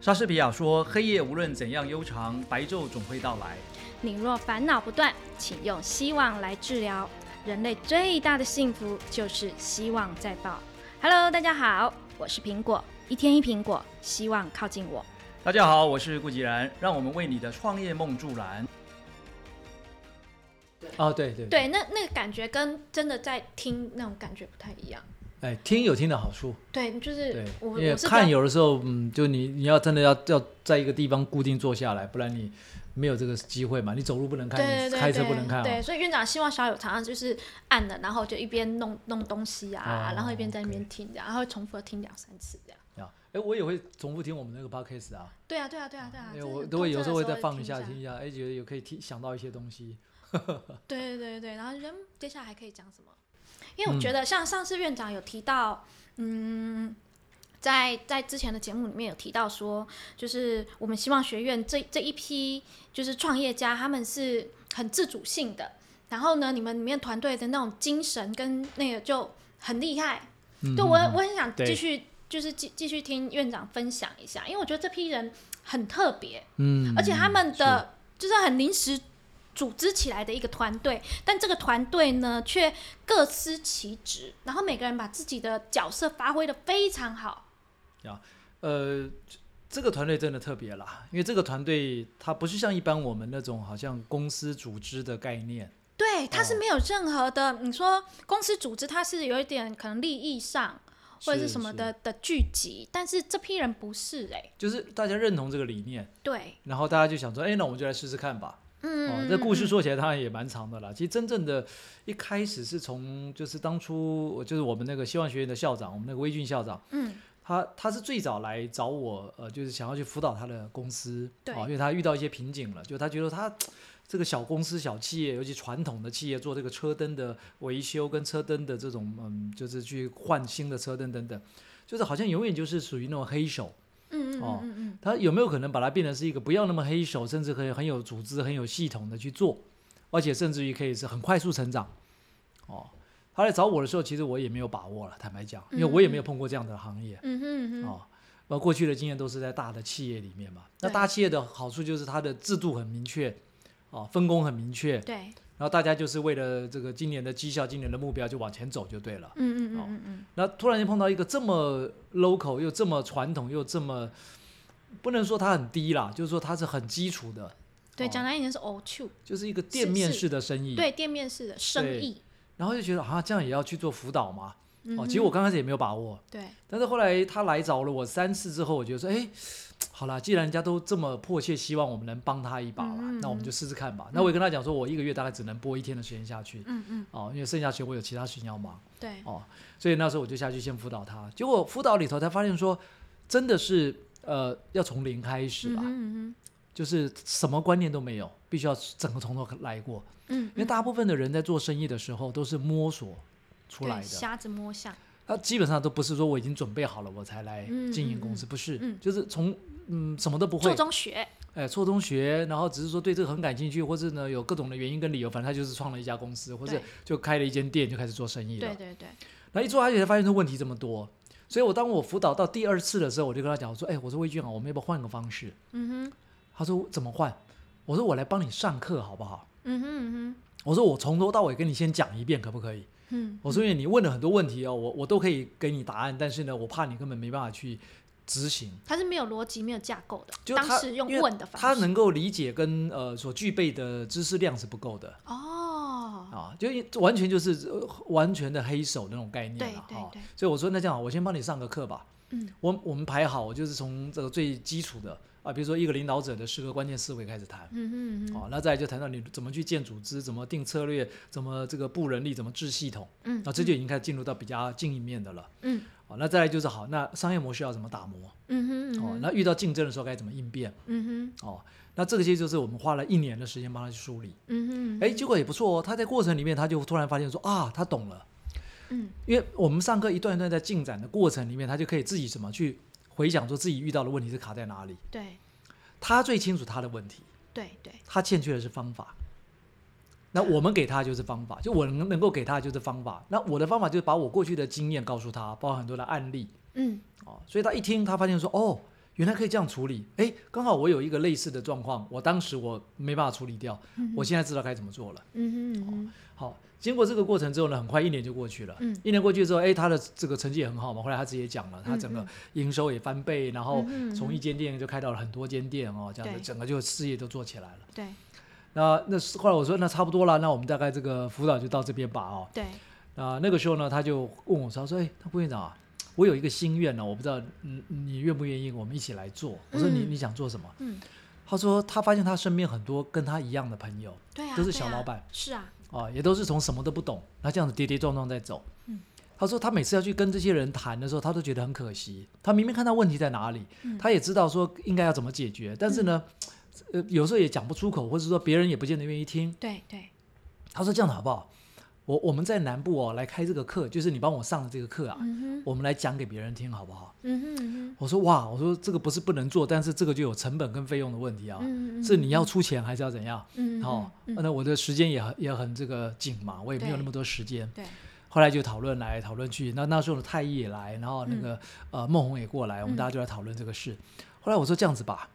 莎士比亚说：“黑夜无论怎样悠长，白昼总会到来。你若烦恼不断，请用希望来治疗。人类最大的幸福就是希望在爆。Hello，大家好，我是苹果，一天一苹果，希望靠近我。”大家好，我是顾吉然，让我们为你的创业梦助燃。哦，对对对，那那个感觉跟真的在听那种感觉不太一样。哎，听有听的好处，对，就是对，我因为我是看有的时候，嗯，就你你要真的要要在一个地方固定坐下来，不然你没有这个机会嘛。你走路不能看，对对对你开车不能看、对，哦。所以院长希望小友常常就是按了，然后就一边弄弄东西啊，哦然后一边在那边听，这样，然后会重复地听两三次这样。啊，哎，我也会重复听我们那个 podcast 啊，对啊，对啊，对啊，对啊，因为我都会有时候会再放一下听听一下，哎，觉得有可以听想到一些东西。对对对对，然后人接下来还可以讲什么？因为我嗯。觉得像上次院长有提到，嗯，在在之前的节目里面有提到说，就是我们希望学院这这一批就是创业家，他们是很自主性的，然后呢，你们里面团队的那种精神跟那个就很厉害。嗯。对我我很想继续就是继继续听院长分享一下，因为我觉得这批人很特别，嗯，而且他们是。的就是很临时组织起来的一个团队，但这个团队呢却各司其职，然后每个人把自己的角色发挥的非常好。呃，这个团队真的特别啦，因为这个团队它不是像一般我们那种好像公司组织的概念，对，它是哦没有任何的，你说公司组织它是有一点可能利益上或者是是什么的的聚集，但是这批人不是哎、就是大家认同这个理念，对，然后大家就想说，哎，那我们就来试试看吧。嗯，哦，这故事说起来当然也蛮长的啦。其实真正的一开始是从就是当初我就是我们那个希望学院的校长，我们那个威俊校长，嗯，他他是最早来找我，呃，就是想要去辅导他的公司，对哦，因为他遇到一些瓶颈了，就他觉得他这个小公司、小企业，尤其传统的企业做这个车灯的维修跟车灯的这种，嗯，就是去换新的车灯等等，就是好像永远就是属于那种黑手。哦他有没有可能把它变成是一个不要那么黑手，甚至可以很有组织、很有系统的去做，而且甚至于可以是很快速成长？哦，他来找我的时候，其实我也没有把握了，坦白讲，因为我也没有碰过这样的行业。嗯哦，那，过去的经验都是在大的企业里面嘛。那大企业的好处就是它的制度很明确，哦，分工很明确，对，然后大家就是为了这个今年的绩效、今年的目标就往前走就对了。嗯嗯哦嗯嗯嗯，那突然间碰到一个这么 local 又这么传统又这么，不能说它很低啦，就是说它是很基础的，对，哦讲难一点是 O two，就是一个店面式的生意。对，店面式的生意。然后就觉得啊，这样也要去做辅导嘛？哦，其实我刚开始也没有把握，对，但是后来他来找了我三次之后，我觉得说，哎，好啦，既然人家都这么迫切希望我们能帮他一把啦，嗯嗯那我们就试试看吧。那我也跟他讲说，我一个月大概只能播一天的时间下去，嗯嗯，哦，因为剩下时间我有其他事情要忙，对，哦，所以那时候我就下去先辅导他。结果辅导里头才发现说，真的是呃要从零开始吧，嗯哼嗯就是什么观念都没有，必须要整个从头来过。嗯，因为大部分的人在做生意的时候都是摸索出来的，瞎子摸象。他基本上都不是说我已经准备好了我才来嗯经营公司，不是，嗯就是从嗯什么都不会做，中学，哎错中学，然后只是说对这个很感兴趣，或是呢有各种的原因跟理由，反正他就是创了一家公司，或者就开了一间店就开始做生意了。对对对，然后一做下去才发现这问题这么多，所以我当我辅导到第二次的时候，我就跟他讲，我说，哎，我说魏俊啊，我们要不要换个方式？嗯哼，他说怎么换？我说我来帮你上课好不好？嗯哼嗯我说我从头到尾跟你先讲一遍，可不可以？哼，嗯，我说因为你问了很多问题哦，我我都可以给你答案，但是呢，我怕你根本没办法去执行。它是没有逻辑、没有架构的，就他当时用问的方式，他能够理解跟呃所具备的知识量是不够的哦，啊，就完全就是、呃完全的黑手那种概念对了哈。所以我说那这样，我先帮你上个课吧。嗯，我我们排好，我就是从这个最基础的啊，比如说一个领导者的十个关键思维开始谈。嗯嗯嗯，哦，那再来就谈到你怎么去建组织，怎么定策略，怎么这个布人力，怎么治系统，嗯，那这就已经开始进入到比较近一面的了。嗯哦，那再来就是好，那商业模式要怎么打磨？嗯哼嗯哦，那遇到竞争的时候该怎么应变？嗯哼哦，那这些就是我们花了一年的时间帮他去梳理。嗯哼，哎，结果也不错哦。他在过程里面，他就突然发现说啊，他懂了。嗯因为我们上课一段一段在进展的过程里面，他就可以自己怎么去回想说自己遇到的问题是卡在哪里。对他最清楚他的问题，对对，他欠缺的是方法。那我们给他就是方法，就我能能够给他就是方法。那我的方法就是把我过去的经验告诉他，包含很多的案例嗯哦。所以他一听，他发现说，哦，原来可以这样处理，哎，刚好我有一个类似的状况，我当时我没办法处理掉，我现在知道该怎么做了。嗯哼嗯哼，好，经过这个过程之后呢，很快一年就过去了。嗯一年过去之后，哎，他的这个成绩也很好嘛。后来他自己也讲了，他整个嗯营收也翻倍，然后嗯嗯从一间店就开到了很多间店哦，这样子整个就事业都做起来了。对那那是后来我说那差不多了，那我们大概这个辅导就到这边吧哦。对，啊，那个时候呢，他就问我说：“他说，哎，他副院长啊，我有一个心愿呢，我不知道你你愿不愿意，我们一起来做。”我说：“你嗯你想做什么嗯，？”他说：“他发现他身边很多跟他一样的朋友对啊，都是小老板是啊，啊，也都是从什么都不懂，然后这样子跌跌撞撞在走。”嗯他说他每次要去跟这些人谈的时候，他都觉得很可惜。他明明看到问题在哪里，嗯他也知道说应该要怎么解决，但是呢，呃，有时候也讲不出口，或者说别人也不见得愿意听。对对，他说这样子好不好？我我们在南部哦来开这个课，就是你帮我上的这个课啊，嗯我们来讲给别人听好不好？嗯哼嗯我说哇，我说这个不是不能做，但是这个就有成本跟费用的问题啊，哼，嗯是你要出钱还是要怎样？嗯哦，嗯那我的时间也很也很这个紧嘛，我也没有那么多时间。对，后来就讨论来讨论去，那那时候的太医也来，然后那个、呃孟红也过来，我们嗯大家就来讨论这个事。后来我说这样子吧，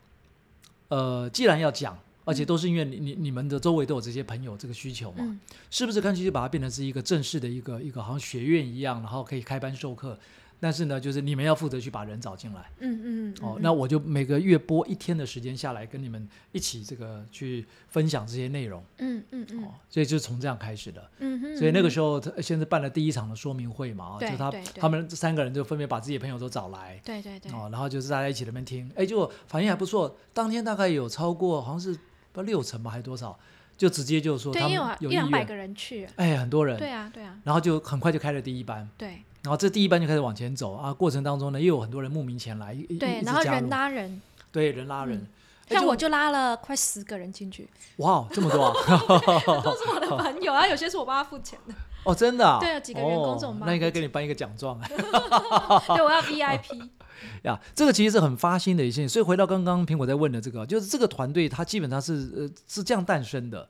呃，既然要讲，而且都是因为你你你们的周围都有这些朋友这个需求嘛，嗯。是不是干脆就把它变成是一个正式的一个一个好像学院一样，然后可以开班授课，但是呢，就是你们要负责去把人找进来。嗯嗯哦，那我就每个月播一天的时间下来，跟你们一起这个去分享这些内容。嗯嗯嗯。哦，所以就是从这样开始的。嗯哼，所以那个时候，他现在办了第一场的说明会嘛，啊，就他他们这三个人就分别把自己的朋友都找来，对对对，哦，然后就是大家一起在那边听，哎，结果反应还不错，当天大概有超过好像是不六成吧，还是多少，就直接就说对，他因为们有一两百个人去，哎，很多人，对啊对啊。然后就很快就开了第一班，对。然后这第一班就开始往前走。啊，过程当中呢，又有很多人慕名前来，对，然后人拉人，对人拉人。像我就拉了快十个人进去，哇这么多啊，都是我的朋友，然后有些是我帮他付钱的，哦，真的啊，对啊几个员工这种那应该给你颁一个奖状。啊。对，我要 VIP，呀，这个其实是很发心的一件事，所以回到刚刚苹果在问的这个，就是这个团队它基本上是呃是这样诞生的，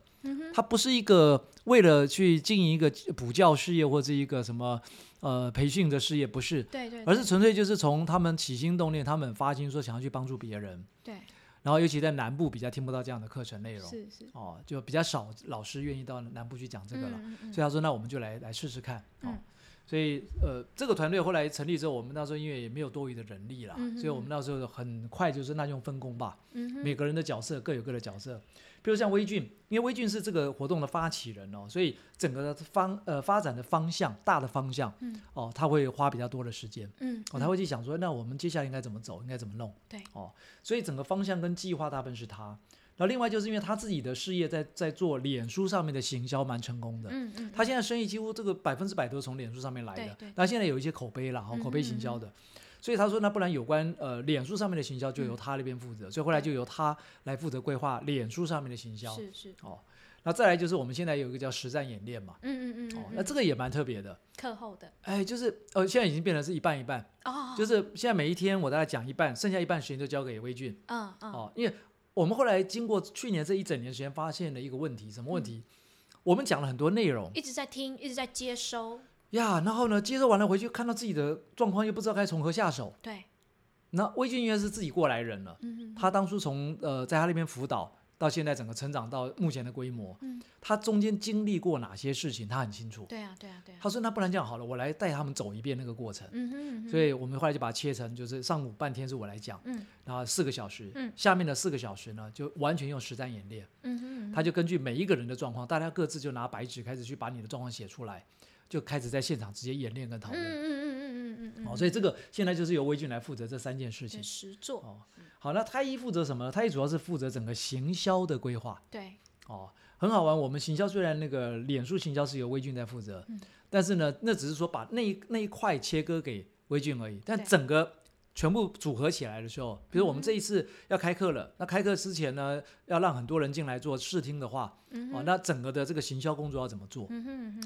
它不是一个为了去经营一个补教事业或者一个什么呃培训的事业，不是，对对，而是纯粹就是从他们起心动念，他们发心说想要去帮助别人，对，然后尤其在南部比较听不到这样的课程内容，是是。哦，就比较少老师愿意到南部去讲这个了。嗯嗯。所以他说：“那我们就来来试试看。”哦嗯，所以呃，这个团队后来成立之后，我们那时候因为也没有多余的人力啦，嗯所以我们那时候很快就是那用分工吧，嗯每个人的角色各有各的角色。比如像微俊，因为微俊是这个活动的发起人哦，所以整个的方呃发展的方向大的方向，嗯哦，他会花比较多的时间。嗯，哦，他会去想说，那我们接下来应该怎么走，应该怎么弄？对，哦，所以整个方向跟计划大部分是他。另外就是因为他自己的事业在在做脸书上面的行销蛮成功的，嗯嗯，他现在生意几乎这个百分之百都是从脸书上面来的。对对，那现在有一些口碑了，哈，口碑行销的，所以他说那不然有关呃脸书上面的行销就由他那边负责，所以后来就由他来负责规划脸书上面的行销。是是，哦，那再来就是我们现在有一个叫实战演练嘛，嗯嗯嗯哦，嗯，那这个也蛮特别的，课后的。哎，就是呃现在已经变成是一半一半，哦，就是现在每一天我大概讲一半，剩下一半时间就交给微俊。嗯嗯。哦，因为我们后来经过去年这一整年时间，发现了一个问题，什么问题？我们讲了很多内容。一直在听，一直在接收，呀，然后呢，接收完了回去看到自己的状况，又不知道该从何下手。对，那魏俊应该是自己过来人了，嗯嗯他当初从呃在他那边辅导到现在整个成长到目前的规模，嗯他中间经历过哪些事情，他很清楚。对啊对啊对啊，他说：“那不然这样好了，我来带他们走一遍那个过程。嗯哼嗯哼，所以我们后来就把它切成，就是上午半天是我来讲，嗯然后四个小时，嗯下面的四个小时呢，就完全用实战演练。嗯哼嗯哼，他就根据每一个人的状况，大家各自就拿白纸开始去把你的状况写出来，就开始在现场直接演练跟讨论。嗯嗯嗯哦，所以这个现在就是由微俊来负责这三件事情。实做，哦，好，那太一负责什么呢？太一主要是负责整个行销的规划。对，哦，很好玩。我们行销虽然那个脸书行销是由微俊在负责，嗯但是呢，那只是说把那一那一块切割给微俊而已。但整个全部组合起来的时候，比如我们嗯这一次要开课了，那开课之前呢，要让很多人进来做试听的话，哦，那整个的这个行销工作要怎么做？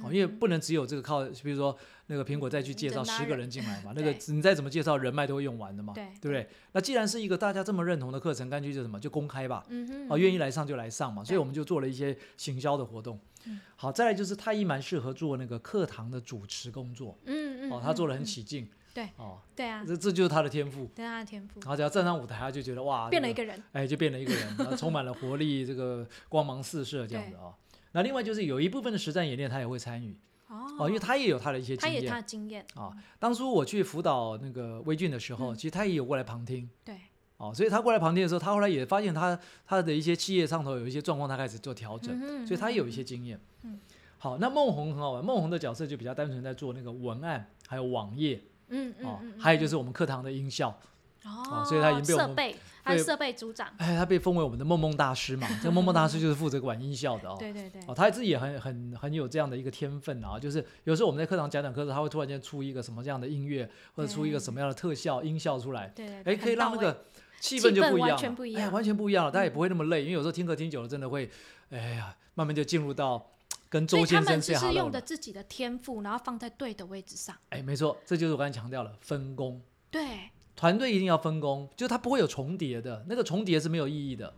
哦，因为不能只有这个靠，比如说那个苹果再去介绍十个人进来嘛，那个你再怎么介绍，人脉都会用完的嘛，对。不对？那既然是一个大家这么认同的课程，干脆就什么就公开吧，哦，愿意来上就来上嘛，所以我们就做了一些行销的活动。嗯。好，再来就是太医蛮适合做那个课堂的主持工作，嗯嗯，哦，他做的很嗯。起劲。对哦，对啊，这这就是他的天赋。对他的天赋。然后只要站上舞台，他就觉得哇，这变了一个人，哎，就变了一个人，然后充满了活力，这个光芒四射这样子啊、那另外就是有一部分的实战演练，他也会参与哦。哦，因为他也有他的一些经验他也他的经验，啊。当初我去辅导那个微俊的时候，嗯。其实他也有过来旁听对，哦，所以他过来旁听的时候，他后来也发现他他的一些企业上头有一些状况，他开始做调整，所以他也有一些经验。嗯。好，那孟红很好玩，孟红的角色就比较单纯在做那个文案，还有网页哦嗯嗯嗯，，还有就是我们课堂的音效。哦，所以他已经被我们设备，他是设备组长，哎，他被封为我们的梦梦大师嘛，这个梦梦大师就是负责管音效的哦。对对对，哦，他自己也很很很有这样的一个天分啊，就是有时候我们在课堂讲讲课的时候，他会突然间出一个什么这样的音乐，或者出一个什么样的特效音效出来，对对对，哎，可以让那个气气氛就不一样了，完全不一哎，样完全不一样了，大家也不会那么累，因为有时候听课听久了，真的会，哎呀，慢慢就进入到跟周先生他们 say 只是用的。自己的天赋，然后放在对的位置上。哎，没错，这就是我刚才强调了分工，对，团队一定要分工，就是它不会有重叠的，那个重叠是没有意义的。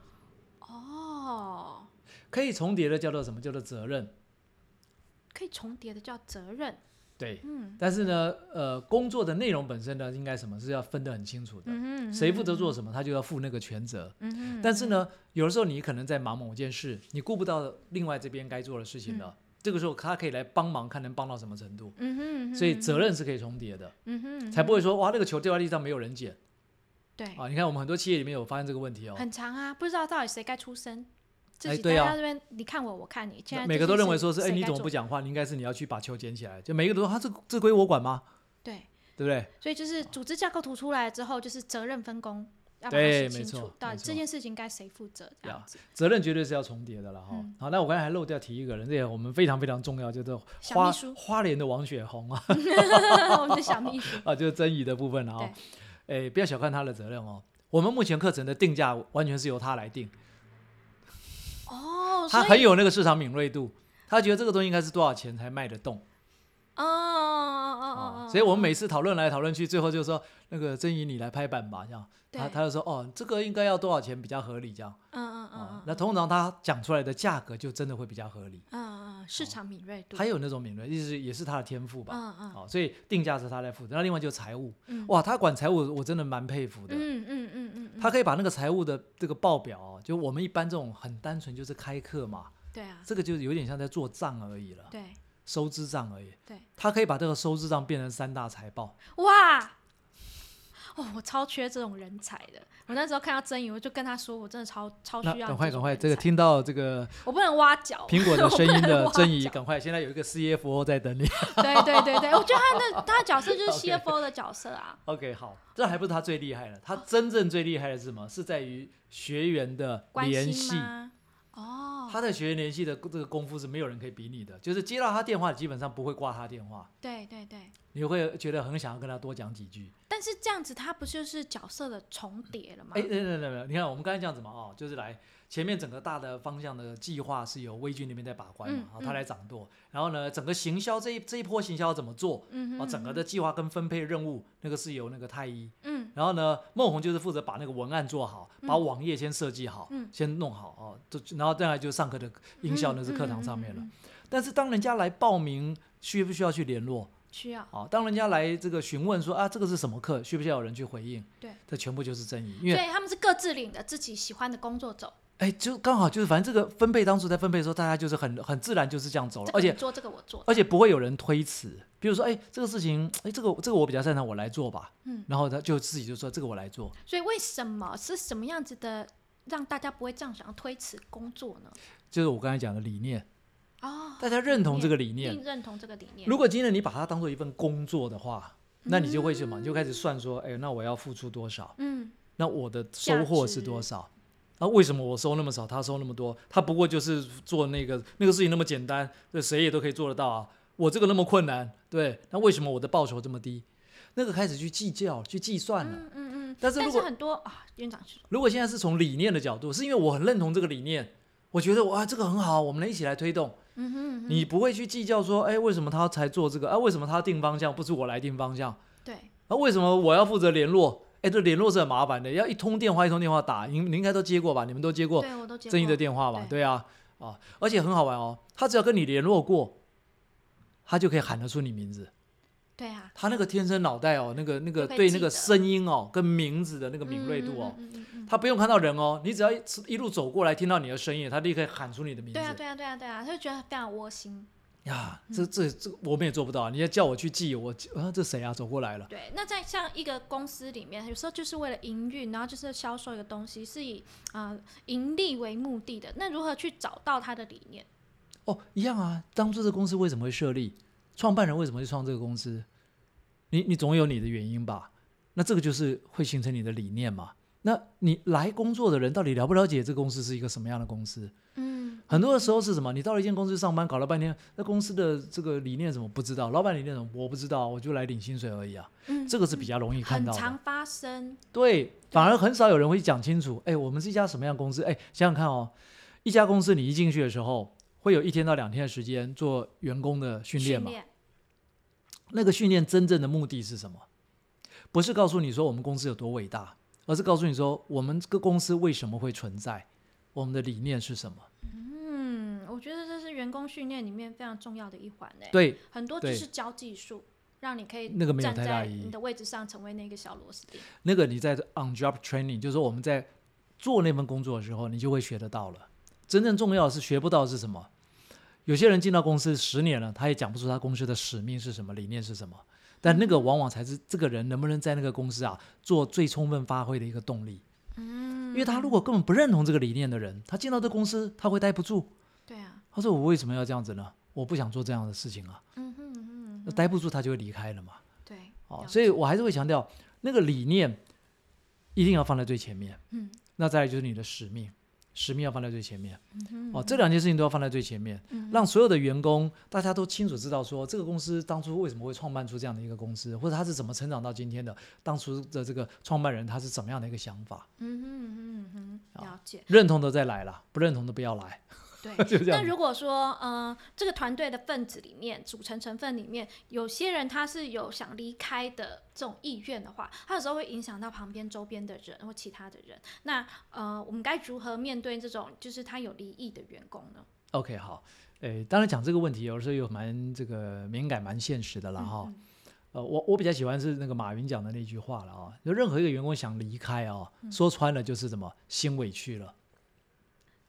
哦，可以重叠的叫做什么？叫做责任。可以重叠的叫责任。对，嗯但是呢，呃，工作的内容本身呢，应该什么是要分得很清楚的。嗯哼，谁负责做什么，他就要负那个全责。嗯哼，但是呢，有的时候你可能在忙某件事，你顾不到另外这边该做的事情了。这个时候他可以来帮忙，看能帮到什么程度。嗯哼，所以责任是可以重叠的，嗯哼，才不会说哇那个球掉在地上没有人捡对，啊！你看我们很多企业里面有发现这个问题哦，很长啊，不知道到底谁该出声。自己在这边，你看我，我看你，现在每个都认为说是哎你怎么不讲话？你应该是你要去把球捡起来，就每个都说他这这归我管吗？对，对不对？所以就是组织架构图出来之后，就是责任分工，要把它对没写清楚错，到底这件事情该谁负责，这样子。责任绝对是要重叠的了哈。嗯好，那我刚才还漏掉提一个人，这也我们非常非常重要，就是花花莲的王雪红啊 我们的小秘书，啊，就是曾怡的部分了啊。哎，不要小看他的责任哦。我们目前课程的定价完全是由他来定，哦，他很有那个市场敏锐度，他觉得这个东西应该是多少钱才卖得动。哦所以我们每次讨论来讨论去，最后就说那个曾怡你来拍板吧，这样。对他他就说哦，这个应该要多少钱比较合理这样嗯嗯嗯那通常他讲出来的价格就真的会比较合理，嗯嗯市场敏锐度，他有那种敏锐，意思也是他的天赋吧。嗯嗯好，所以定价是他来负责。那另外就是财务，嗯哇，他管财务，我真的蛮佩服的。嗯嗯嗯嗯嗯，他可以把那个财务的这个报表哦，就我们一般这种很单纯就是开课嘛，对啊，这个就是有点像在做账而已了，对收支账而已。对，他可以把这个收支账变成三大财报。哇。哦，我超缺这种人才的。我那时候看到曾怡，我就跟他说，我真的超超需要。赶快赶快，这个，听到这个我不能挖角。苹果的 声音的曾怡，角赶快，现在有一个 CFO 在等你。对对对对，我觉得他的他的角色就是 CFO 的角色啊。OK，好，这还不是他最厉害的，他真正最厉害的是什么？是在于学员的关联系。他的学员联系的这个功夫是没有人可以比拟的，就是接到他电话，基本上不会挂他电话，对对对。你会觉得很想要跟他多讲几句。但是这样子，他不就是角色的重叠了吗？哎，对对对对，你看我们刚才这样子嘛，哦，就是来前面整个大的方向的计划是由魏军那边在把关嘛，嗯哦，他嗯来掌舵，然后呢，整个行销这一这一波行销怎么做，嗯哼哦，整个的计划跟分配任务那个是由那个太医，嗯然后呢，孟红就是负责把那个文案做好，把嗯网页先设计好，嗯先弄好哦，就然后再来就上课的音效那是课堂上面了。但是当人家来报名，需不需要去联络？需要。啊，当人家来这个询问说啊，这个是什么课，需不需要有人去回应？对，这全部就是争议，因为对他们是各自领着自己喜欢的工作走，哎，就刚好就是反正这个分配当初在分配的时候，大家就是很很自然就是这样走了这，而且做这个我做，而且不会有人推辞，比如说哎，这个事情哎，这个这个我比较擅长，我来做吧，嗯，然后他就自己就说这个我来做，所以为什么是什么样子的让大家不会这样想要推辞工作呢？就是我刚才讲的理念，哦，大家认同这个理念，并认同这个理念，如果今天你把它当做一份工作的话，那你就会什么？你就开始算说，哎，那我要付出多少？嗯那我的收获是多少？啊，为什么我收那么少，他收那么多？他不过就是做那个那个事情那么简单，对，谁也都可以做得到啊。我这个那么困难，对，那为什么我的报酬这么低？那个开始去计较、去计算了。嗯嗯嗯，但是如果但是很多啊，院长，如果现在是从理念的角度，是因为我很认同这个理念，我觉得哇，这个很好，我们能一起来推动。嗯哼嗯哼，你不会去计较说，哎，为什么他才做这个？啊，为什么他定方向不是我来定方向？对，啊，为什么我要负责联络？哎，这联络是很麻烦的，要一通电话一通电话打，你们你应该都接过吧？你们都接过对我正义的过电话吧？对对啊，啊，而且很好玩哦，他只要跟你联络过，他就可以喊得出你名字。对啊，他那个天生脑袋哦，那个那个对那个声音哦跟名字的那个敏锐度哦，嗯嗯嗯嗯嗯他不用看到人哦，你只要一一路走过来听到你的声音，他立刻喊出你的名字。对啊，对啊，对啊，对啊，他就觉得非常窝心。呀，这这这我们也做不到啊！你要叫我去记，我啊这谁啊走过来了？对，那在像一个公司里面，有时候就是为了营运，然后就是销售一个东西，是以呃盈利为目的的。那如何去找到他的理念？哦，一样啊！当初这公司为什么会设立？创办人为什么会创这个公司？你你总有你的原因吧？那这个就是会形成你的理念嘛？那你来工作的人到底了不了解这个公司是一个什么样的公司？嗯，很多的时候是什么？你到了一间公司上班，搞了半天，那公司的这个理念怎么不知道，老板理念怎么我不知道，我就来领薪水而已啊。嗯这个是比较容易看到的。很常发生。对，反而很少有人会讲清楚。哎，我们是一家什么样的公司？哎，想想看哦，一家公司你一进去的时候，会有一天到两天的时间做员工的训练嘛？那个训练真正的目的是什么？不是告诉你说我们公司有多伟大，而是告诉你说我们这个公司为什么会存在，我们的理念是什么。嗯，我觉得这是员工训练里面非常重要的一环诶。对，很多对就是教技术，让你可以那个没有站在太大意义你的位置上，成为那个小螺丝钉。那个你在 on job training，就是说我们在做那份工作的时候，你就会学得到了。真正重要的是学不到是什么？有些人进到公司十年了，他也讲不出他公司的使命是什么，理念是什么。但那个往往才是这个人能不能在那个公司啊做最充分发挥的一个动力。嗯，因为他如果根本不认同这个理念的人，他进到这公司他会待不住。对啊，他说：“我为什么要这样子呢？我不想做这样的事情啊。嗯哼嗯哼，那待不住他就会离开了嘛。对，哦，所以我还是会强调，那个理念一定要放在最前面。嗯，那再来就是你的使命，使命要放在最前面。嗯哦，这两件事情都要放在最前面，嗯让所有的员工大家都清楚知道说，这个公司当初为什么会创办出这样的一个公司，或者他是怎么成长到今天的，当初的这个创办人他是怎么样的一个想法，嗯哼嗯哼，啊了解。认同的再来啦，不认同的不要来，对，就这样那。如果说，呃，这个团队的分子里面，组成成分里面，有些人他是有想离开的这种意愿的话，他有时候会影响到旁边周边的人或其他的人。那呃，我们该如何面对这种就是他有离异的员工呢？OK，好，诶，当然讲这个问题有时候有蛮这个敏感、蛮现实的啦哈。嗯呃，我我比较喜欢是那个马云讲的那句话了啊，就任何一个员工想离开啊，嗯说穿了就是什么心委屈了，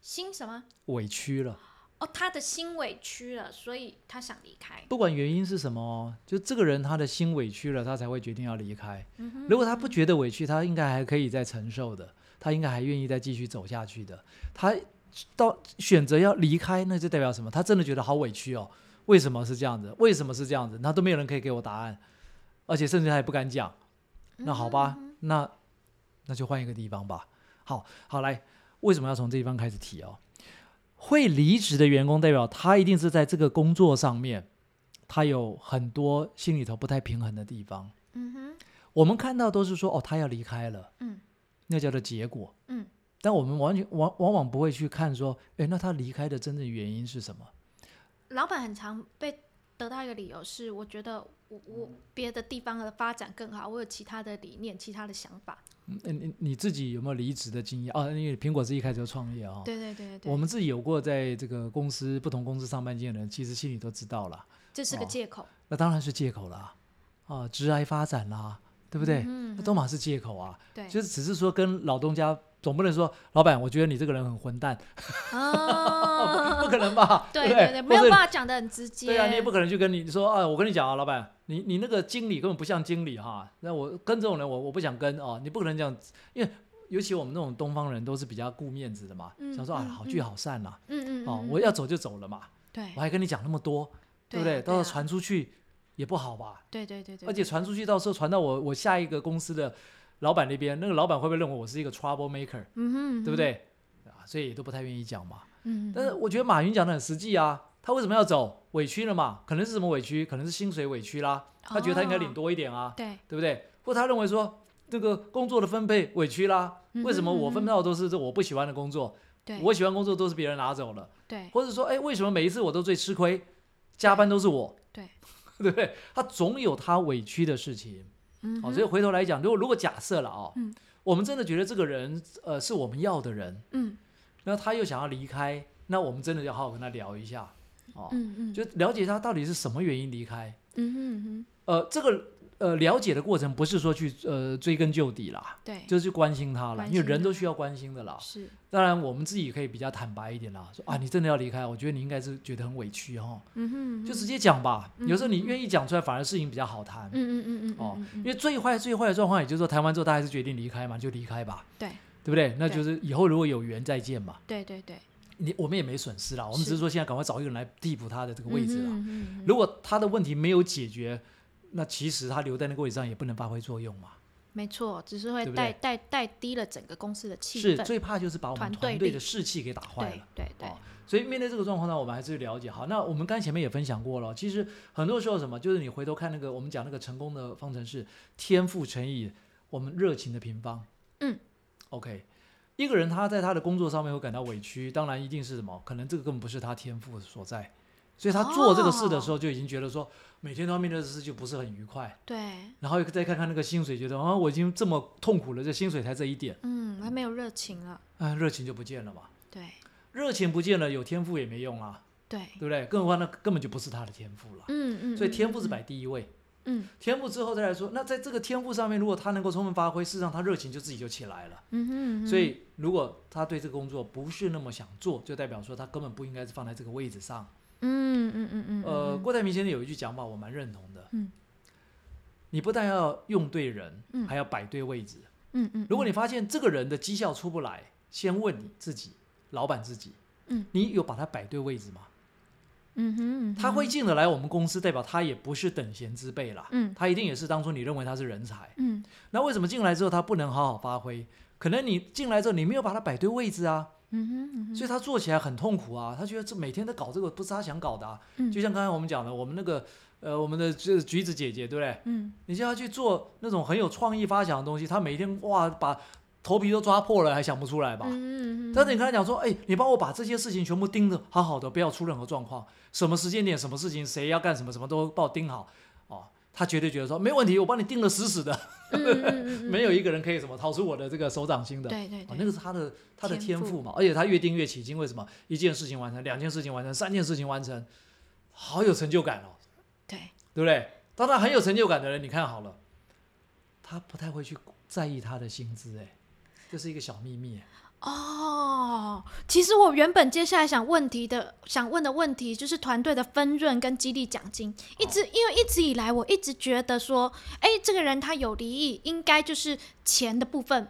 心什么？委屈了，哦，他的心委屈了，所以他想离开。不管原因是什么哦，就这个人他的心委屈了，他才会决定要离开。如果他不觉得委屈，他应该还可以再承受的，他应该还愿意再继续走下去的。他到选择要离开，那就代表什么？他真的觉得好委屈哦，为什么是这样子？为什么是这样子？那都没有人可以给我答案，而且甚至他也不敢讲。那好吧，那那就换一个地方吧。好好来，为什么要从这地方开始提哦？会离职的员工，代表他一定是在这个工作上面，他有很多心里头不太平衡的地方。嗯哼，我们看到都是说哦，他要离开了，嗯，那叫做结果，嗯，但我们完全往往往不会去看说，诶，那他离开的真正原因是什么？老板很常被得到一个理由是，我觉得我我别的地方的发展更好，我有其他的理念、其他的想法。嗯，你你自己有没有离职的经验？哦，因为苹果是一开始就创业哦、对对对对对，我们自己有过在这个公司不同公司上班经验的人，其实心里都知道了，这是个哦借口。那当然是借口啦，啊，职癌发展啦，对不对？嗯那都嘛是借口啊，对，就是只是说跟老东家总不能说，老板，我觉得你这个人很混蛋，哦，不可能吧？对不对？对，没有办法讲的很直接。对啊，你也不可能去跟你说啊，我跟你讲啊，老板，你你那个经理根本不像经理哈，那我跟这种人我我不想跟哦，你不可能这样，因为尤其我们这种东方人都是比较顾面子的嘛，嗯想说啊嗯好聚好散啦，嗯嗯哦嗯，我要走就走了嘛，对。我还跟你讲那么多，对不对？到时候传出去也不好吧，对对对对，而且传出去到时候传到我我下一个公司的老板那边，那个老板会不会认为我是一个 trouble maker，嗯哼，对不？对？啊，所以也都不太愿意讲嘛。嗯，但是我觉得马云讲的很实际啊，他为什么要走？委屈了嘛？可能是什么委屈？可能是薪水委屈啦，他觉得他应该领多一点啊，对，对不对？或他认为说这个工作的分配委屈啦，嗯哼为什么我分配到的都是这我不喜欢的工作？对我喜欢工作都是别人拿走了，对或者说，哎，为什么每一次我都最吃亏，加班都是我？对，对不对？他总有他委屈的事情。嗯哦，所以回头来讲，如果如果假设了哦，嗯。我们真的觉得这个人呃是我们要的人，嗯。那他又想要离开，那我们真的要好好跟他聊一下，哦，嗯嗯，就了解他到底是什么原因离开，嗯哼嗯呃，这个呃了解的过程不是说去呃追根究底啦，对，就是去关心他了，因为人都需要关心的啦。是，当然，我们自己可以比较坦白一点啦，说啊，你真的要离开，我觉得你应该是觉得很委屈哈，嗯哼，就直接讲吧。嗯有时候你愿意讲出来，反而事情比较好谈。嗯嗯嗯嗯哦因为最坏最坏的状况，也就是说谈完之后，他还是决定离开嘛，就离开吧，对对不对？那就是以后如果有缘再见嘛。对对对，你我们也没损失啦，我们只是说现在赶快找一个人来替补他的这个位置啦。嗯哼嗯哼如果他的问题没有解决，那其实他留在那个位置上也不能发挥作用嘛。没错，只是会带带带低了整个公司的气氛。是最怕就是把我们团队的士气给打坏了。对对哦，所以面对这个状况呢，我们还是了解好。那我们刚才前面也分享过了，其实很多时候什么，就是你回头看那个我们讲那个成功的方程式，天赋乘以我们热情的平方。嗯，OK，一个人他在他的工作上面会感到委屈，当然一定是什么？可能这个根本不是他天赋所在，所以他做这个事的时候就已经觉得说，每天都要面对的事就不是很愉快。对，然后再看看那个薪水，觉得啊，我已经这么痛苦了，这薪水才这一点，嗯，还没有热情了。啊，热情就不见了嘛。对热情不见了，有天赋也没用啊，对，对不对？更何况那根本就不是他的天赋了。嗯嗯，所以嗯嗯天赋是摆第一位，嗯天赋之后再来说，那在这个天赋上面，如果他能够充分发挥，事实上他热情就自己就起来了。嗯哼嗯哼，所以如果他对这个工作不是那么想做，就代表说他根本不应该是放在这个位置上。嗯嗯嗯嗯，呃，嗯郭台铭先生有一句讲法，我蛮认同的。嗯，你不但要用对人，嗯还要摆对位置。嗯嗯，如果你发现这个人的绩效出不来，先问你自己，老板自己，嗯，你有把他摆对位置吗？嗯哼，嗯他会进得来我们公司，代表他也不是等闲之辈啦。嗯他一定也是当初你认为他是人才。嗯那为什么进来之后他不能好好发挥？可能你进来之后你没有把他摆对位置啊，嗯哼嗯哼，所以他做起来很痛苦啊。他觉得这每天在搞这个不是他想搞的、啊。嗯就像刚才我们讲的，我们那个呃我们的这橘子姐姐，对不对？嗯你叫他去做那种很有创意发想的东西，他每天哇把头皮都抓破了，还想不出来吧？嗯嗯，但是你跟他讲说，哎、你帮我把这些事情全部盯着好好的，不要出任何状况。什么时间点、什么事情、谁要干什么，什么都帮我盯好。哦，他绝对觉得说没问题，我帮你盯得死死的，没有一个人可以什么逃出我的这个手掌心的。哦，对对对，那个是他的他的天赋嘛，而且他越盯越起劲。为什么？一件事情完成，两件事情完成，三件事情完成，好有成就感哦，对，对不对？当他很有成就感的人，你看好了，他不太会去在意他的薪资，哎，这是一个小秘密。哦，其实我原本接下来想问题的想问的问题就是团队的分润跟激励奖金，一直因为一直以来我一直觉得说，哎，这个人他有离异，应该就是钱的部分，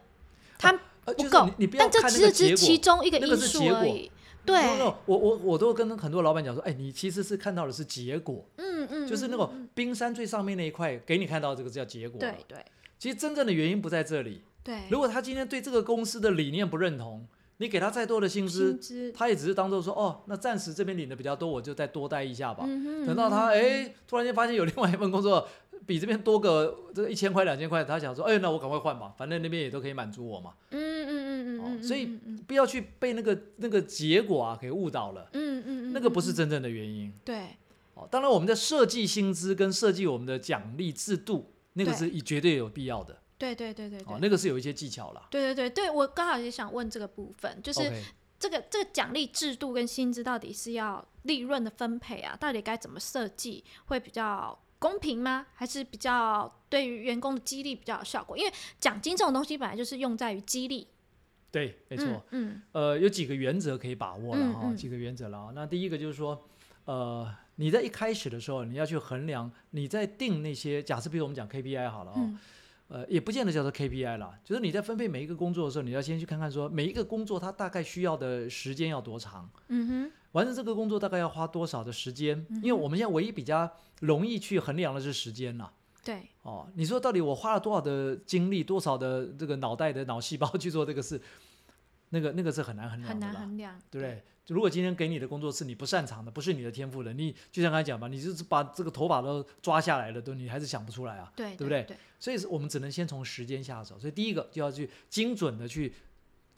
他不够但这只是其。中一个因素而已。对，no, no, 我我我都跟很多老板讲说，哎，你其实是看到的是结果，嗯嗯，就是那个冰山最上面那一块，给你看到这个叫结果。对，对其实真正的原因不在这里。对，如果他今天对这个公司的理念不认同，你给他再多的薪资，薪资，他也只是当做说，哦，那暂时这边领的比较多，我就再多待一下吧。嗯哼等到他哎，突然间发现有另外一份工作比这边多个这个一千块两千块，他想说，哎，那我赶快换吧，反正那边也都可以满足我嘛。嗯嗯嗯嗯哦嗯，所以不要去被那个那个结果啊给误导了，嗯嗯嗯，那个不是嗯真正的原因。对，哦，当然我们在设计薪资跟设计我们的奖励制度，那个是以绝对有必要的。对对对对哦，那个是有一些技巧啦。对对对对，我刚好也想问这个部分，就是这个这个奖励制度跟薪资到底是要利润的分配啊，到底该怎么设计会比较公平吗？还是比较对于员工的激励比较有效果？因为奖金这种东西本来就是用在于激励，对，没错。嗯嗯呃，有几个原则可以把握了哈、嗯嗯几个原则了啊。那第一个就是说，呃，你在一开始的时候，你要去衡量你在定那些假设，比如我们讲 KPI 好了哦，嗯呃，也不见得叫做 KPI 了，就是你在分配每一个工作的时候，你要先去看看说每一个工作它大概需要的时间要多长，嗯哼。完成这个工作大概要花多少的时间，嗯因为我们现在唯一比较容易去衡量的是时间了。对，哦，你说到底我花了多少的精力，多少的这个脑袋的脑细胞去做这个事，那个那个是很难衡量很的很，难衡量，对不对？如果今天给你的工作是你不擅长的，不是你的天赋的，你就像刚才讲吧，你就是把这个头发都抓下来了，都你还是想不出来啊。对对不对对？所以是我们只能先从时间下手。所以第一个就要去精准的去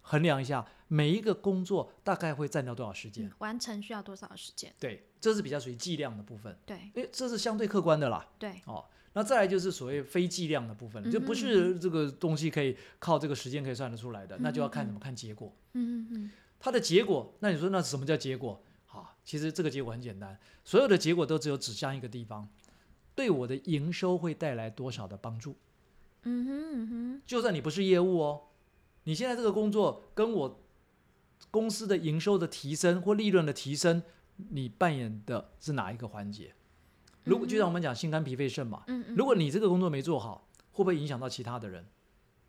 衡量一下每一个工作大概会占掉多少时间。嗯完成需要多少时间？对，这是比较属于计量的部分，对因为这是相对客观的啦。对，哦，那再来就是所谓非计量的部分，就不嗯是这个东西可以靠这个时间可以算得出来的，那就要看嗯嗯什么？看结果。嗯嗯嗯它的结果，那你说那什么叫结果？好，其实这个结果很简单，所有的结果都只有指向一个地方。对我的营收会带来多少的帮助。嗯哼嗯哼，就算你不是业务哦，你现在这个工作跟我公司的营收的提升或利润的提升，你扮演的是哪一个环节？如果就像我们讲心肝脾肺肾嘛，嗯嗯如果你这个工作没做好，会不会影响到其他的人？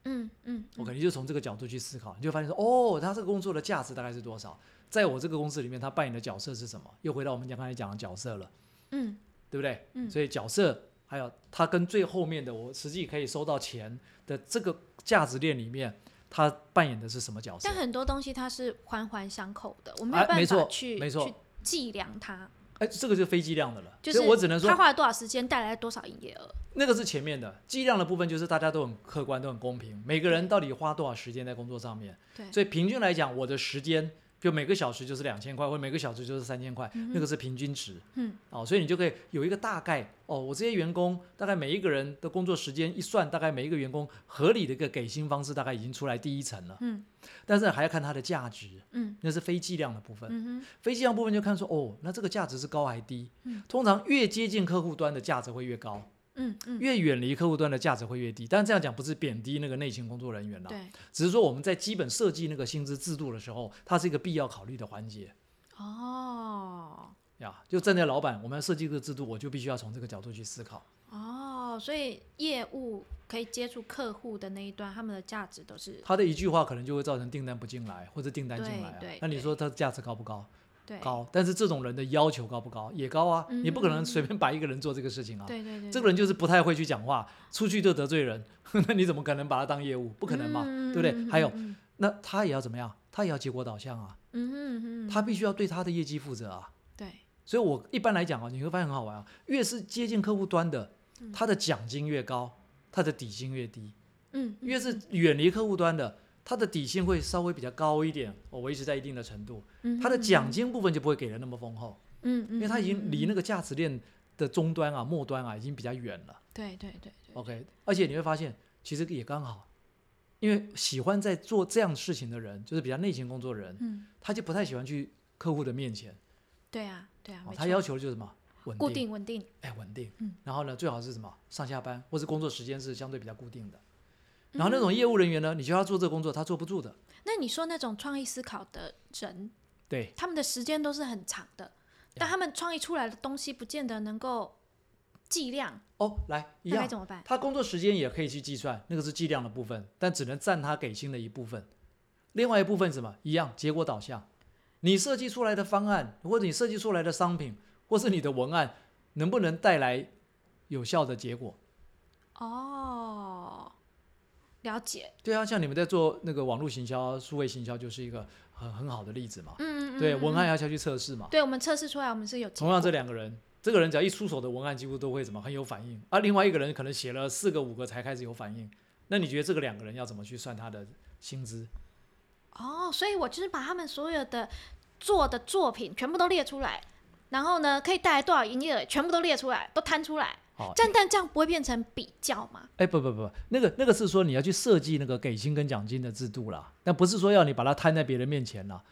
嗯嗯我肯定就从这个角度去思考，你就发现说，哦，他这个工作的价值大概是多少？在我这个公司里面，他扮演的角色是什么？又回到我们讲刚才讲的角色了，嗯对不对？嗯所以角色还有他跟最后面的我实际可以收到钱的这个价值链里面，他扮演的是什么角色但？很多东西它是环环相扣的，我没哎有办法去、去计量它，哎，这个就是非计量的了，就是所以我只能说，他花了多少时间，带来多少营业额。那个是前面的计量的部分，就是大家都很客观，都很公平，每个人到底花多少时间在工作上面。对，所以平均来讲，我的时间就每个小时就是两千块，或每个小时就是三千块，那个是平均值。嗯，哦，所以你就可以有一个大概哦，我这些员工大概每一个人的工作时间一算，大概每一个员工合理的一个给薪方式大概已经出来第一层了。嗯但是还要看它的价值，嗯那是非计量的部分。嗯哼，非计量部分就看说哦，那这个价值是高还低？嗯通常越接近客户端的价值会越高，嗯嗯，越远离客户端的价值会越低。但这样讲不是贬低那个内勤工作人员啦，对，只是说我们在基本设计那个薪资制度的时候，它是一个必要考虑的环节哦呀。就站在老板，我们要设计这个制度，我就必须要从这个角度去思考。哦，所以业务可以接触客户的那一端，他们的价值都是他的一句话可能就会造成订单不进来，或者订单进来啊。那你说它价值高不高？对高。但是这种人的要求高不高？也高啊。嗯你不可能随便把一个人做这个事情啊。对对对，这个人就是不太会去讲话，出去就得罪人，那你怎么可能把他当业务？不可能嘛，嗯对不对？嗯还有，嗯那他也要怎么样？他也要结果导向啊，嗯哼嗯哼，他必须要对他的业绩负责啊。对所以我一般来讲啊，你会发现很好玩啊，越是接近客户端的，他的奖金越高，他的底薪越低；嗯越是远离客户端的，他的底薪会稍微比较高一点，我维持在一定的程度，嗯他的奖金部分就不会给的那么丰厚，嗯嗯，因为他已经离那个个价值链的终端啊、末端啊已经比较远了。对对对对，OK，而且你会发现，其实也刚好，因为喜欢在做这样事情的人，就是比较内勤工作的人，嗯。他就不太喜欢去客户的面前，对啊对啊，哦他要求的就是什么？稳固定，定稳定，哎，稳定。嗯。然后呢，最好是什么？上下班或是工作时间是相对比较固定的。嗯然后那种业务人员呢，你叫他做这个工作，他坐不住的。那你说那种创意思考的人，对，他们的时间都是很长的，但他们创意出来的东西不见得能够计量，哦，来一样，怎么办？他工作时间也可以去计算，那个是计量的部分，但只能占他给薪的一部分。另外一部分是什么？一样，结果导向。你设计出来的方案，或者你设计出来的商品，或是你的文案，能不能带来有效的结果？哦，了解，对啊，像你们在做那个网络行销、数位行销，就是一个很很好的例子嘛。嗯嗯，对，嗯文案嗯要下去测试嘛。对我们测试出来，我们是有同样这两个人，这个人只要一出手的文案，几乎都会怎么很有反应，而、另外一个人可能写了四个五个才开始有反应。那你觉得这个两个人要怎么去算他的薪资？哦，所以我就是把他们所有的做的作品全部都列出来，然后呢，可以带来多少营业额，全部都列出来，都摊出来。好，这样，但这样不会变成比较吗？哎，不不不，那个那个是说你要去设计那个给薪跟奖金的制度啦，但不是说要你把它摊在别人面前啦。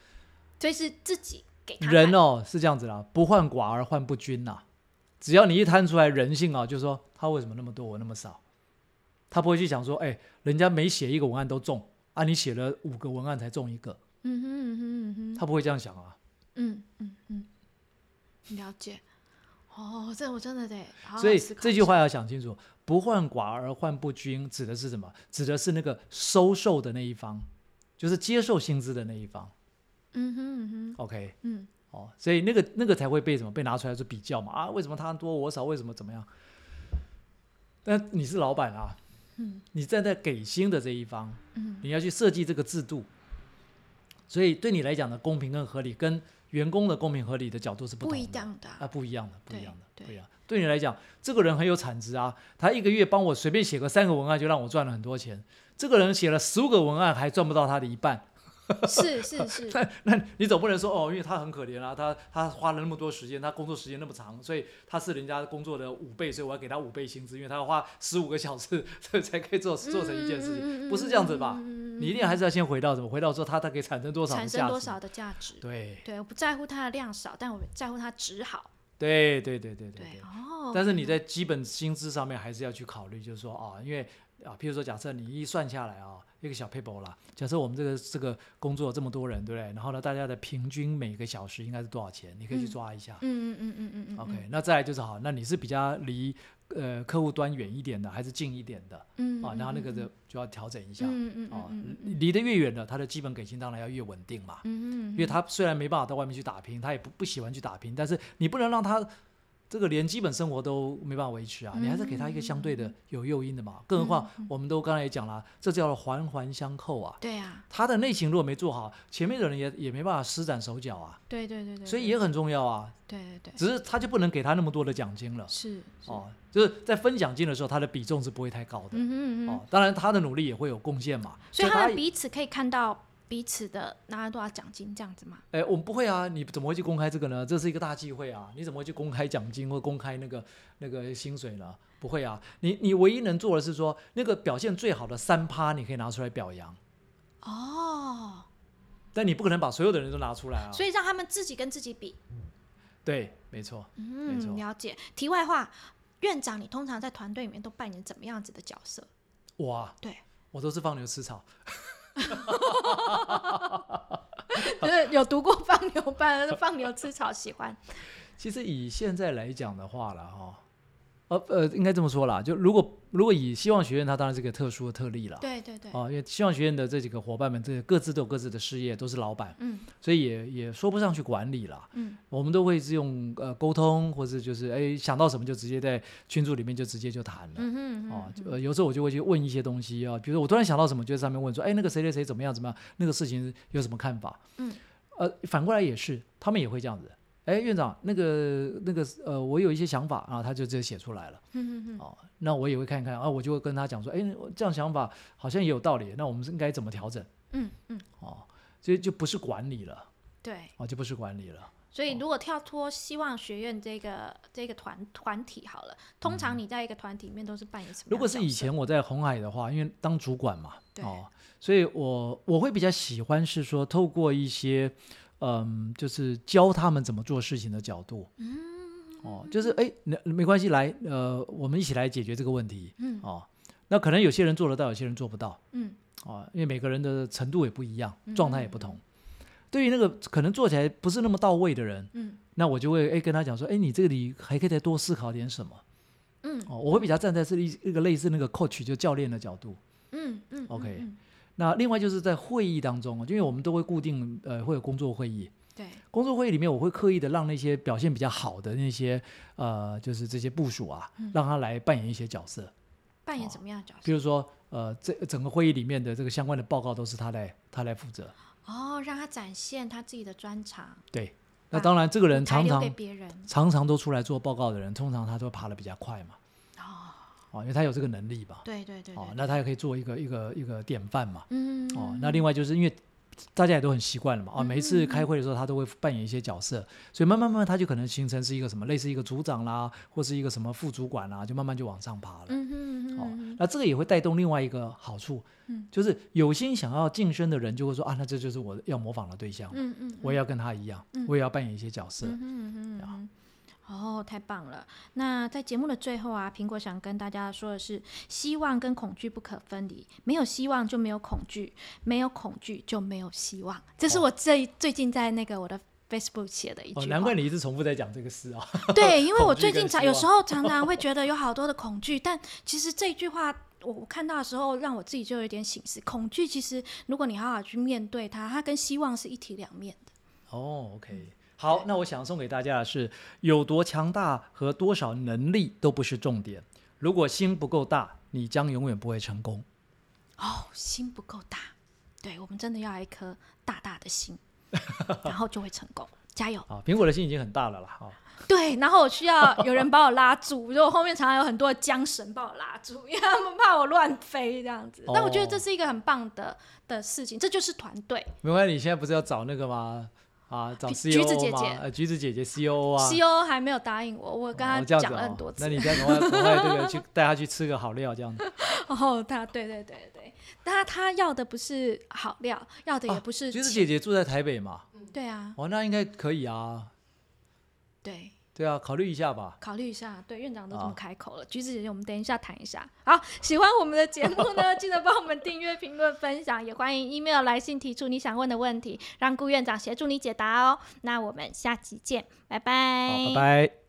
所以是自己给他人哦是这样子啦，不患寡而患不均呐。只要你一摊出来人性啊，就是说他为什么那么多我那么少，他不会去想说，哎，人家每写一个文案都中啊，你写了五个文案才中一个，嗯哼嗯哼嗯哼，他不会这样想啊。嗯嗯嗯，了解。哦，这我真的得好好所以这句话要想清楚，不患寡而患不均，指的是什么？指的是那个收受的那一方，就是接受薪资的那一方。嗯哼嗯哼 OK，嗯哦，所以那个那个才会被什么被拿出来做比较嘛？啊，为什么他多我少？为什么怎么样？但你是老板啊，嗯你站在给薪的这一方，嗯你要去设计这个制度，所以对你来讲的公平跟合理，跟员工的公平合理的角度是不不同的。一样的啊、啊，不一样的，不一样的，对不一样。对你来讲，这个人很有产值啊，他一个月帮我随便写个三个文案就让我赚了很多钱。这个人写了十五个文案还赚不到他的一半，是是是，那那 你总不能说哦，因为他很可怜啊，他他花了那么多时间，他工作时间那么长，所以他是人家工作的五倍，所以我要给他五倍薪资，因为他要花十五个小时 才可以做做成一件事情，情不是这样子吧？你一定还是要先回到什么？回到说它它可以产生多少产？生多少的价值？对，对，我不在乎它的量少，但我在乎它值好。对对对对对对但是你在基本薪资上面还是要去考虑，就是说啊，因为啊，譬如说假设你一算下来啊，一个小 paper 啦，假设我们这个这个工作这么多人，对不对？然后呢，大家的平均每个小时应该是多少钱？你可以去嗯抓一下。嗯嗯嗯嗯嗯嗯 OK，那再来就是好，那你是比较离呃客户端远一点的，还是近一点的嗯啊？然后那个嗯就就要调整一下嗯嗯啊嗯嗯，离得越远的，他的基本给薪当然要越稳定嘛。嗯嗯，因为他虽然没办法到外面去打拼，他也不不喜欢去打拼，但是你不能让他这个连基本生活都没办法维持啊，你还是给他一个相对的有诱因的嘛。更何况我们都刚才也讲了，这叫环环相扣啊。对啊，他的内情如果没做好，前面的人也也没办法施展手脚啊，对对对对，所以也很重要啊。对对对，只是他就不能给他那么多的奖金了。是，是，哦，就是在分奖金的时候，他的比重是不会太高的。嗯哼嗯哼，哦。当然他的努力也会有贡献嘛，所以他们彼此可以看到彼此的拿了多少奖金这样子吗？哎，我们不会啊，你怎么会去公开这个呢？这是一个大忌讳啊！你怎么会去公开奖金或公开那个那个薪水呢？不会啊，你你唯一能做的是说，那个表现最好的三趴，你可以拿出来表扬，哦，但你不可能把所有的人都拿出来啊。所以让他们自己跟自己比。对，没错。没错嗯，了解。题外话，院长，你通常在团队里面都扮演怎么样子的角色？哇，对，我都是放牛吃草。就是有读过放牛班，放牛吃草喜欢。其实以现在来讲的话了哈，呃呃，应该这么说啦，就如果如果以希望学院，它当然是个特殊的特例了。对对对，哦，因为希望学院的这几个伙伴们，这个各自都有各自的事业，都是老板，嗯所以也也说不上去管理了。嗯我们都会是用呃沟通，或者就是哎想到什么就直接在群组里面就直接就谈了。嗯哼嗯哦，就呃，有时候我就会去问一些东西啊，比如说我突然想到什么，就在上面问说，哎，那个谁谁谁怎么样怎么样，那个事情有什么看法？嗯，呃，反过来也是，他们也会这样子。哎，院长，那个那个呃，我有一些想法啊，他就直接写出来了。嗯嗯嗯，哦，那我也会看一看啊，我就会跟他讲说，哎，这样想法好像也有道理，那我们是应该怎么调整？嗯嗯，哦，所以就不是管理了，对。哦，就不是管理了。所以如果跳脱希望学院这个这个团团体好了，通常你在一个团体里面都是扮演什么如果是以前我在红海的话，因为当主管嘛，对哦，所以我我会比较喜欢是说透过一些，嗯，就是教他们怎么做事情的角度，嗯，哦，就是哎，那没关系，来，呃，我们一起来解决这个问题，嗯哦，那可能有些人做得到，有些人做不到，嗯哦，因为每个人的程度也不一样，嗯状态也不同。对于那个可能做起来不是那么到位的人，嗯那我就会哎跟他讲说，哎，你这里还可以再多思考点什么。嗯哦，我会比较站在是一一个类似那个 coach 就教练的角度。嗯嗯 OK 嗯那另外就是在会议当中，因为我们都会固定呃会有工作会议，对，工作会议里面我会刻意的让那些表现比较好的那些呃就是这些部署啊，嗯让他来扮演一些角色，扮演什么样的角色？比如说呃这整个会议里面的这个相关的报告都是他来他来负责。哦，让他展现他自己的专长，对，那当然这个人常常给别人。常常都出来做报告的人，通常他都爬得比较快嘛，哦，哦，因为他有这个能力嘛，对对对对哦，那他也可以做一个一个一个典范嘛。嗯哦，那另外就是因为大家也都很习惯了嘛，哦，每一次嗯开会的时候他都会扮演一些角色，所以慢慢慢慢他就可能形成是一个什么类似一个组长啦，或是一个什么副主管啦，就慢慢就往上爬了。嗯哼嗯哦，那这个也会带动另外一个好处，嗯就是有心想要晋升的人就会说啊，那这就是我要模仿的对象，嗯嗯，我也要跟他一样，嗯我也要扮演一些角色。嗯哼嗯哼嗯哼哦，太棒了！那在节目的最后啊，苹果想跟大家说的是，希望跟恐惧不可分离，没有希望就没有恐惧，没有恐惧就没有希望。这是我最、最近在那个我的 Facebook 写的一句哦，难怪你一直重复在讲这个事啊。对，因 为我最近常有时候常常会 觉得有好多的恐惧，但其实这句话我我看到的时候，让我自己就有点醒思。恐惧其实如果你好好去面对它，它跟希望是一体两面的。哦，OK，好，那我想送给大家的是，有多强大和多少能力都不是重点，如果心不够大，你将永远不会成功。哦，心不够大，对我们真的要一颗大大的心，然后就会成功。加油！啊，苹果的心已经很大了啦，啊，对，然后我需要有人把我拉住，就我后面常常有很多的缰绳把我拉住，因为他们怕我乱飞这样子。但我觉得这是一个很棒的的事情，这就是团队。没关系，你现在不是要找那个吗？啊，找姐姐吗？呃，橘子姐姐 CEO 啊 CEO 还没有答应我，我跟他讲了很哦多次。那你 再赶快赶快这个去 带他去吃个好料，这样子。哦，他对对对对，但他他要的不是好料，要的也不是橘子姐姐住在台北嘛，对啊，哦，那应该可以啊。对，对啊，考虑一下吧。考虑一下，对院长都这么啊开口了，橘子姐姐，我们等一下谈一下。好，喜欢我们的节目呢，记得帮我们订阅、评论、分享，也欢迎 email 来信提出你想问的问题，让顾院长协助你解答哦。那我们下期见，拜拜。好，拜拜。